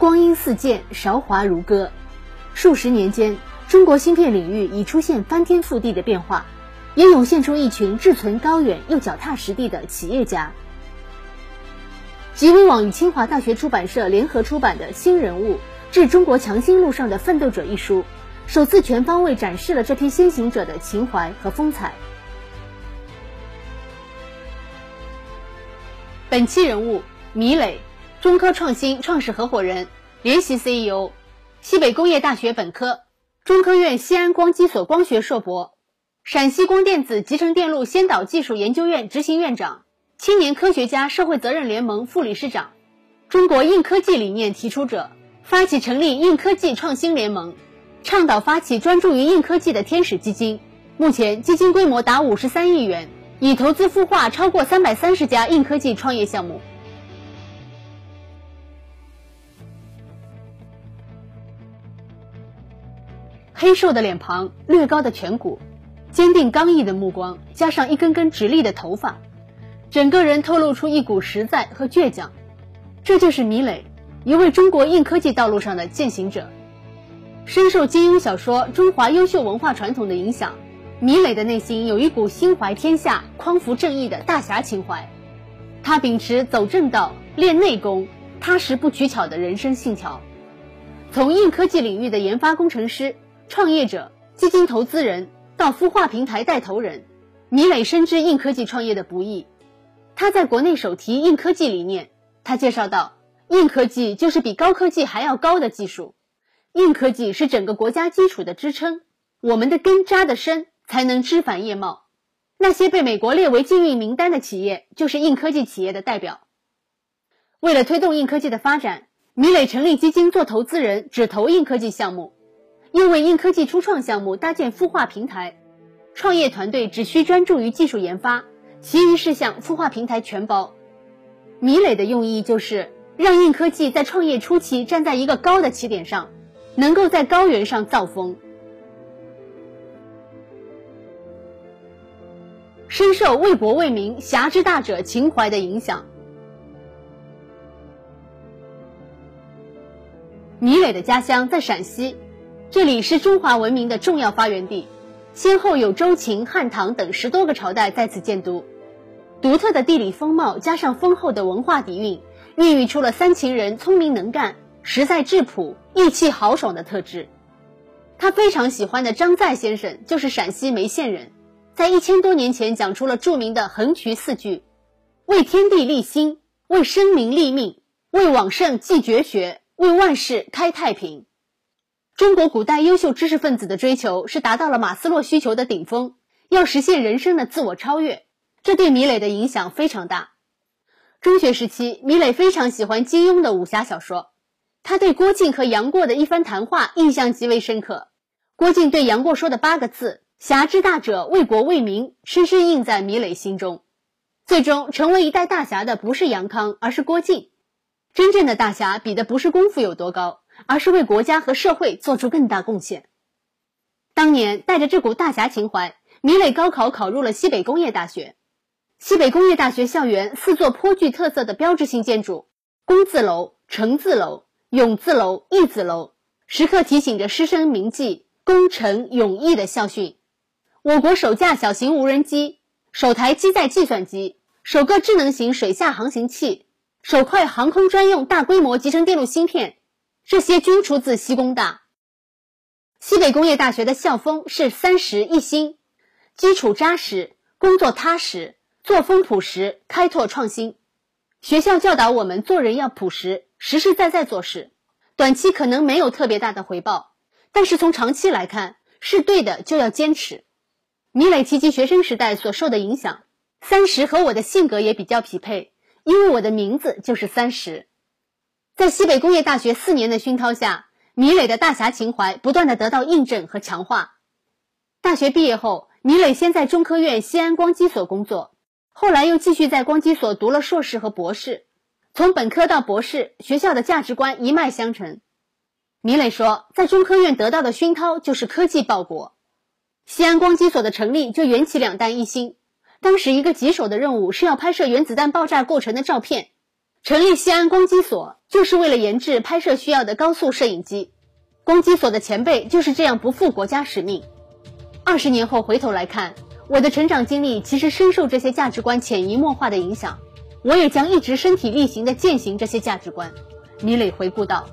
光阴似箭，韶华如歌。数十年间，中国芯片领域已出现翻天覆地的变化，也涌现出一群志存高远又脚踏实地的企业家。极微网与清华大学出版社联合出版的《新人物：致中国强心路上的奋斗者》一书，首次全方位展示了这批先行者的情怀和风采。本期人物：米磊。中科创新创始合伙人、联席 CEO，西北工业大学本科，中科院西安光机所光学硕博，陕西光电子集成电路先导技术研究院执行院长，青年科学家社会责任联盟副理事长，中国硬科技理念提出者，发起成立硬科技创新联盟，倡导发起专注于硬科技的天使基金，目前基金规模达五十三亿元，已投资孵化超过三百三十家硬科技创业项目。黑瘦的脸庞，略高的颧骨，坚定刚毅的目光，加上一根根直立的头发，整个人透露出一股实在和倔强。这就是米磊，一位中国硬科技道路上的践行者。深受金庸小说《中华优秀文化传统》的影响，米磊的内心有一股心怀天下、匡扶正义的大侠情怀。他秉持走正道、练内功、踏实不取巧的人生信条，从硬科技领域的研发工程师。创业者、基金投资人到孵化平台带头人，米磊深知硬科技创业的不易。他在国内首提硬科技理念。他介绍到，硬科技就是比高科技还要高的技术，硬科技是整个国家基础的支撑。我们的根扎得深，才能枝繁叶茂。那些被美国列为禁运名单的企业，就是硬科技企业的代表。为了推动硬科技的发展，米磊成立基金做投资人，只投硬科技项目。又为硬科技初创项目搭建孵化平台，创业团队只需专注于技术研发，其余事项孵化平台全包。米磊的用意就是让硬科技在创业初期站在一个高的起点上，能够在高原上造风。深受为国为民、侠之大者情怀的影响，米磊的家乡在陕西。这里是中华文明的重要发源地，先后有周秦汉唐等十多个朝代在此建都。独特的地理风貌加上丰厚的文化底蕴，孕育出了三秦人聪明能干、实在质朴、义气豪爽的特质。他非常喜欢的张载先生就是陕西眉县人，在一千多年前讲出了著名的横渠四句：为天地立心，为生民立命，为往圣继绝学，为万世开太平。中国古代优秀知识分子的追求是达到了马斯洛需求的顶峰，要实现人生的自我超越，这对米磊的影响非常大。中学时期，米磊非常喜欢金庸的武侠小说，他对郭靖和杨过的一番谈话印象极为深刻。郭靖对杨过说的八个字“侠之大者，为国为民”，深深印在米磊心中。最终成为一代大侠的不是杨康，而是郭靖。真正的大侠比的不是功夫有多高。而是为国家和社会做出更大贡献。当年带着这股大侠情怀，米磊高考考入了西北工业大学。西北工业大学校园四座颇具特色的标志性建筑——工字楼、成字楼、永字楼、义字楼，时刻提醒着师生铭记“功成永义”的校训。我国首架小型无人机、首台机载计算机、首个智能型水下航行器、首块航空专用大规模集成电路芯片。这些均出自西工大。西北工业大学的校风是三实一新，基础扎实，工作踏实，作风朴实，开拓创新。学校教导我们做人要朴实，实实在在做事。短期可能没有特别大的回报，但是从长期来看，是对的就要坚持。米磊提及学生时代所受的影响，三十和我的性格也比较匹配，因为我的名字就是三十。在西北工业大学四年的熏陶下，米磊的大侠情怀不断的得到印证和强化。大学毕业后，米磊先在中科院西安光机所工作，后来又继续在光机所读了硕士和博士。从本科到博士，学校的价值观一脉相承。米磊说，在中科院得到的熏陶就是科技报国。西安光机所的成立就缘起两弹一星，当时一个棘手的任务是要拍摄原子弹爆炸过程的照片。成立西安光机所。就是为了研制拍摄需要的高速摄影机。光机所的前辈就是这样不负国家使命。二十年后回头来看，我的成长经历其实深受这些价值观潜移默化的影响，我也将一直身体力行地践行这些价值观。米磊回顾道：“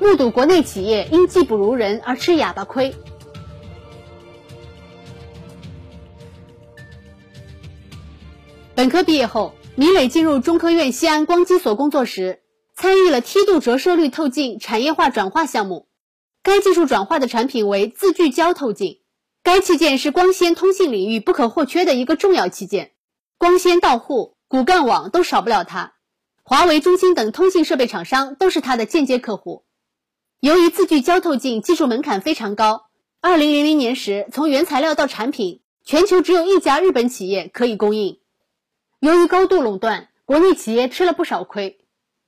目睹国内企业因技不如人而吃哑巴亏。”科毕业后，米磊进入中科院西安光机所工作时，参与了梯度折射率透镜产业化转化项目。该技术转化的产品为自聚焦透镜，该器件是光纤通信领域不可或缺的一个重要器件，光纤到户、骨干网都少不了它。华为、中兴等通信设备厂商都是它的间接客户。由于自聚焦透镜技术门槛非常高，二零零零年时，从原材料到产品，全球只有一家日本企业可以供应。由于高度垄断，国内企业吃了不少亏。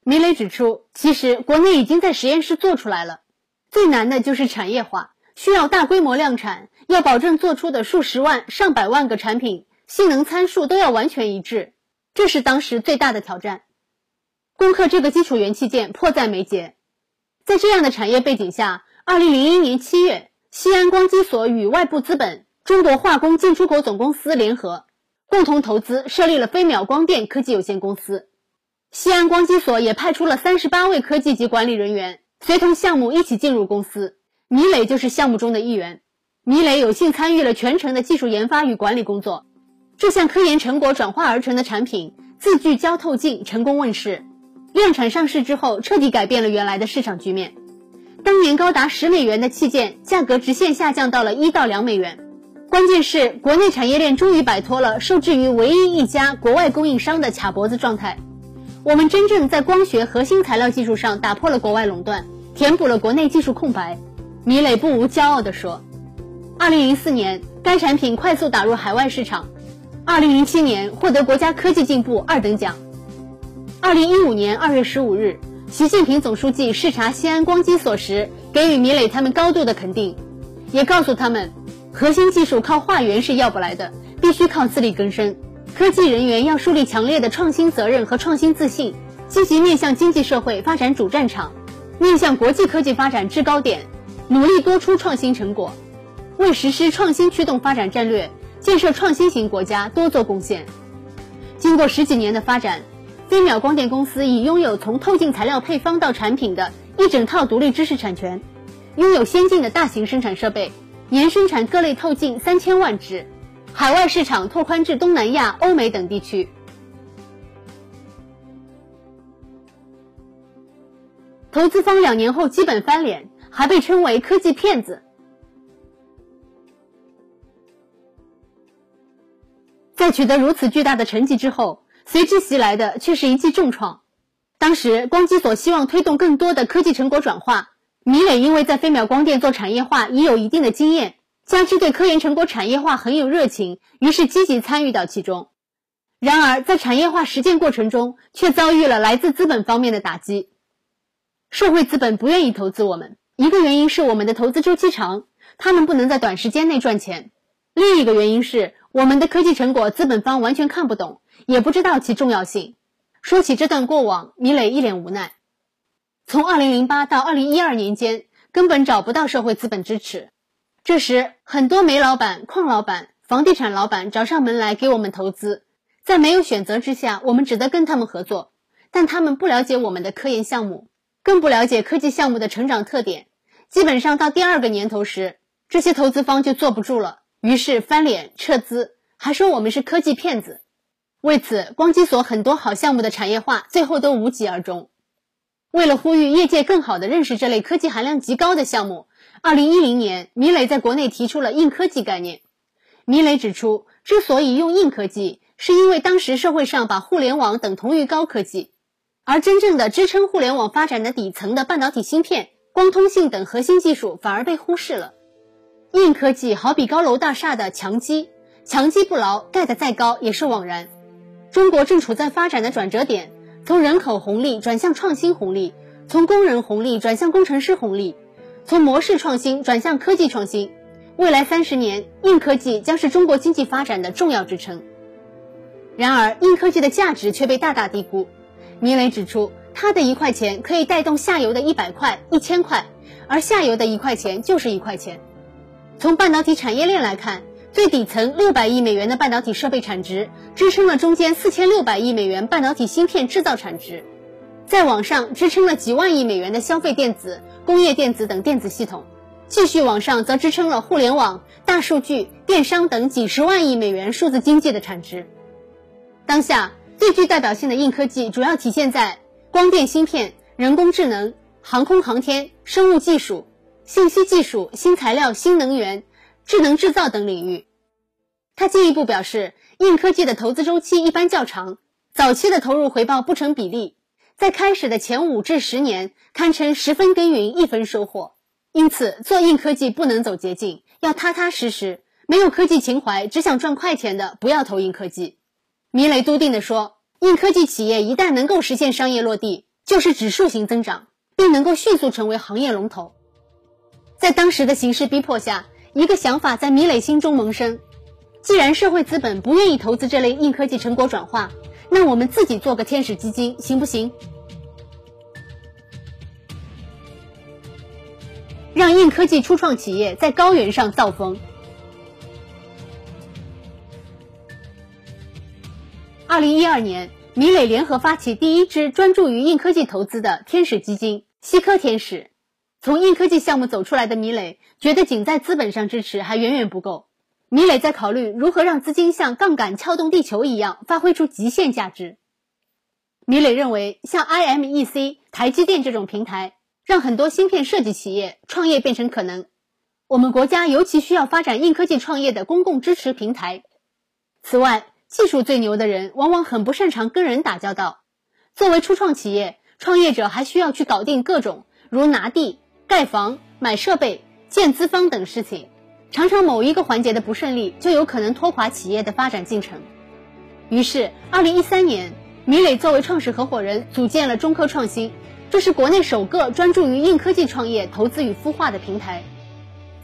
米磊指出，其实国内已经在实验室做出来了，最难的就是产业化，需要大规模量产，要保证做出的数十万、上百万个产品性能参数都要完全一致，这是当时最大的挑战。攻克这个基础元器件迫在眉睫。在这样的产业背景下，二零零一年七月，西安光机所与外部资本中国化工进出口总公司联合。共同投资设立了飞秒光电科技有限公司，西安光机所也派出了三十八位科技级管理人员，随同项目一起进入公司。米磊就是项目中的一员。米磊有幸参与了全程的技术研发与管理工作。这项科研成果转化而成的产品自聚焦透镜成功问世，量产上市之后，彻底改变了原来的市场局面。当年高达十美元的器件，价格直线下降到了一到两美元。关键是国内产业链终于摆脱了受制于唯一一家国外供应商的卡脖子状态，我们真正在光学核心材料技术上打破了国外垄断，填补了国内技术空白。米磊不无骄傲地说：“二零零四年，该产品快速打入海外市场；二零零七年，获得国家科技进步二等奖；二零一五年二月十五日，习近平总书记视察西安光机所时，给予米磊他们高度的肯定，也告诉他们。”核心技术靠化缘是要不来的，必须靠自力更生。科技人员要树立强烈的创新责任和创新自信，积极面向经济社会发展主战场，面向国际科技发展制高点，努力多出创新成果，为实施创新驱动发展战略、建设创新型国家多做贡献。经过十几年的发展，飞秒光电公司已拥有从透镜材料配方到产品的一整套独立知识产权，拥有先进的大型生产设备。年生产各类透镜三千万只，海外市场拓宽至东南亚、欧美等地区。投资方两年后基本翻脸，还被称为科技骗子。在取得如此巨大的成绩之后，随之袭来的却是一记重创。当时光机所希望推动更多的科技成果转化。米磊因为在飞秒光电做产业化已有一定的经验，加之对科研成果产业化很有热情，于是积极参与到其中。然而，在产业化实践过程中，却遭遇了来自资本方面的打击。社会资本不愿意投资我们，一个原因是我们的投资周期长，他们不能在短时间内赚钱；另一个原因是我们的科技成果资本方完全看不懂，也不知道其重要性。说起这段过往，米磊一脸无奈。从二零零八到二零一二年间，根本找不到社会资本支持。这时，很多煤老板、矿老板、房地产老板找上门来给我们投资。在没有选择之下，我们只得跟他们合作。但他们不了解我们的科研项目，更不了解科技项目的成长特点。基本上到第二个年头时，这些投资方就坐不住了，于是翻脸撤资，还说我们是科技骗子。为此，光机所很多好项目的产业化最后都无疾而终。为了呼吁业界更好地认识这类科技含量极高的项目，二零一零年，米磊在国内提出了硬科技概念。米磊指出，之所以用硬科技，是因为当时社会上把互联网等同于高科技，而真正的支撑互联网发展的底层的半导体芯片、光通信等核心技术反而被忽视了。硬科技好比高楼大厦的墙基，墙基不牢，盖得再高也是枉然。中国正处在发展的转折点。从人口红利转向创新红利，从工人红利转向工程师红利，从模式创新转向科技创新。未来三十年，硬科技将是中国经济发展的重要支撑。然而，硬科技的价值却被大大低估。米磊指出，他的一块钱可以带动下游的一百块、一千块，而下游的一块钱就是一块钱。从半导体产业链来看，最底层六百亿美元的半导体设备产值，支撑了中间四千六百亿美元半导体芯片制造产值，再往上支撑了几万亿美元的消费电子、工业电子等电子系统，继续往上则支撑了互联网、大数据、电商等几十万亿美元数字经济的产值。当下最具代表性的硬科技主要体现在光电芯片、人工智能、航空航天、生物技术。信息技术、新材料、新能源、智能制造等领域。他进一步表示，硬科技的投资周期一般较长，早期的投入回报不成比例，在开始的前五至十年堪称十分耕耘一分收获。因此，做硬科技不能走捷径，要踏踏实实。没有科技情怀，只想赚快钱的，不要投硬科技。米雷笃定地说，硬科技企业一旦能够实现商业落地，就是指数型增长，并能够迅速成为行业龙头。在当时的形势逼迫下，一个想法在米磊心中萌生：既然社会资本不愿意投资这类硬科技成果转化，那我们自己做个天使基金行不行？让硬科技初创企业在高原上造风。二零一二年，米磊联合发起第一支专注于硬科技投资的天使基金——西科天使。从硬科技项目走出来的米磊觉得，仅在资本上支持还远远不够。米磊在考虑如何让资金像杠杆撬动地球一样，发挥出极限价值。米磊认为，像 IMEC、台积电这种平台，让很多芯片设计企业创业变成可能。我们国家尤其需要发展硬科技创业的公共支持平台。此外，技术最牛的人往往很不擅长跟人打交道。作为初创企业，创业者还需要去搞定各种如拿地。盖房、买设备、建资方等事情，常常某一个环节的不顺利，就有可能拖垮企业的发展进程。于是，二零一三年，米磊作为创始合伙人，组建了中科创新，这是国内首个专注于硬科技创业、投资与孵化的平台。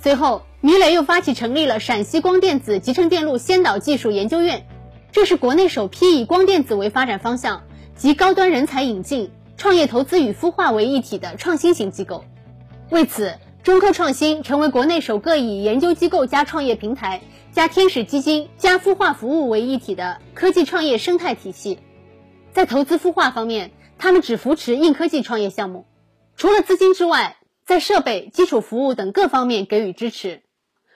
随后，米磊又发起成立了陕西光电子集成电路先导技术研究院，这是国内首批以光电子为发展方向及高端人才引进、创业投资与孵化为一体的创新型机构。为此，中科创新成为国内首个以研究机构加创业平台加天使基金加孵化服务为一体的科技创业生态体系。在投资孵化方面，他们只扶持硬科技创业项目，除了资金之外，在设备、基础服务等各方面给予支持。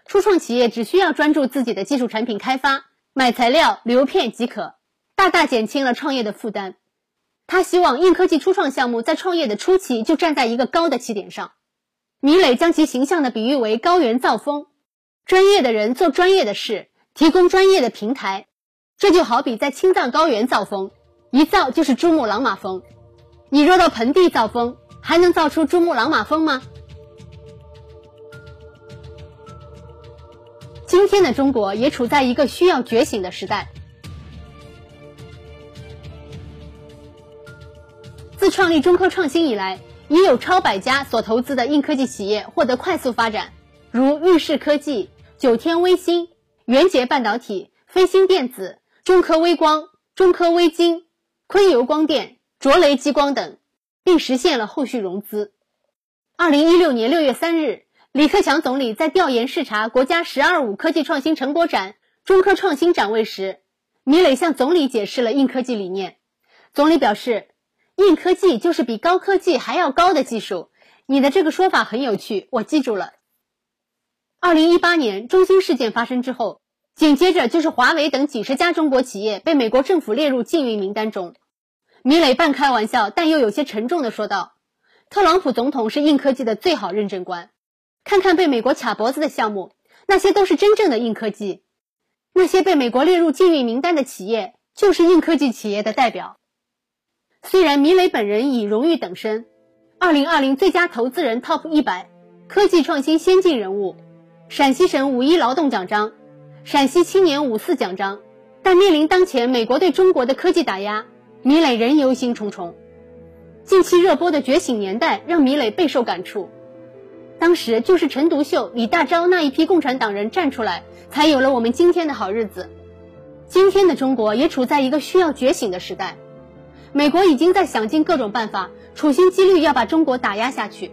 初创企业只需要专注自己的技术产品开发、买材料、流片即可，大大减轻了创业的负担。他希望硬科技初创项目在创业的初期就站在一个高的起点上。米磊将其形象的比喻为高原造风，专业的人做专业的事，提供专业的平台。这就好比在青藏高原造风，一造就是珠穆朗玛峰。你若到盆地造风，还能造出珠穆朗玛峰吗？今天的中国也处在一个需要觉醒的时代。自创立中科创新以来。已有超百家所投资的硬科技企业获得快速发展，如裕视科技、九天微星、元捷半导体、飞星电子、中科微光、中科微晶、昆游光电、卓雷激光等，并实现了后续融资。二零一六年六月三日，李克强总理在调研视察国家“十二五”科技创新成果展“中科创新展位”时，米磊向总理解释了硬科技理念。总理表示。硬科技就是比高科技还要高的技术，你的这个说法很有趣，我记住了。二零一八年中兴事件发生之后，紧接着就是华为等几十家中国企业被美国政府列入禁运名单中。米磊半开玩笑，但又有些沉重的说道：“特朗普总统是硬科技的最好认证官，看看被美国卡脖子的项目，那些都是真正的硬科技，那些被美国列入禁运名单的企业，就是硬科技企业的代表。”虽然米磊本人以荣誉等身，二零二零最佳投资人 TOP 一百，科技创新先进人物，陕西省五一劳动奖章，陕西青年五四奖章，但面临当前美国对中国的科技打压，米磊仍忧心忡忡。近期热播的《觉醒年代》让米磊备受感触，当时就是陈独秀、李大钊那一批共产党人站出来，才有了我们今天的好日子。今天的中国也处在一个需要觉醒的时代。美国已经在想尽各种办法，处心积虑要把中国打压下去。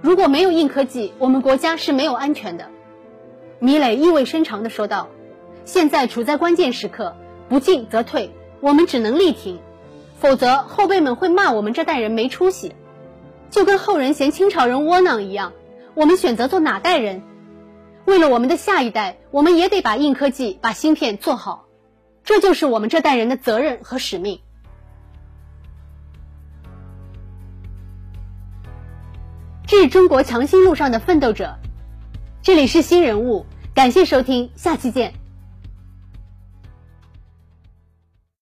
如果没有硬科技，我们国家是没有安全的。米磊意味深长地说道：“现在处在关键时刻，不进则退，我们只能力挺，否则后辈们会骂我们这代人没出息，就跟后人嫌清朝人窝囊一样。我们选择做哪代人？为了我们的下一代，我们也得把硬科技、把芯片做好，这就是我们这代人的责任和使命。”致中国强心路上的奋斗者，这里是新人物，感谢收听，下期见。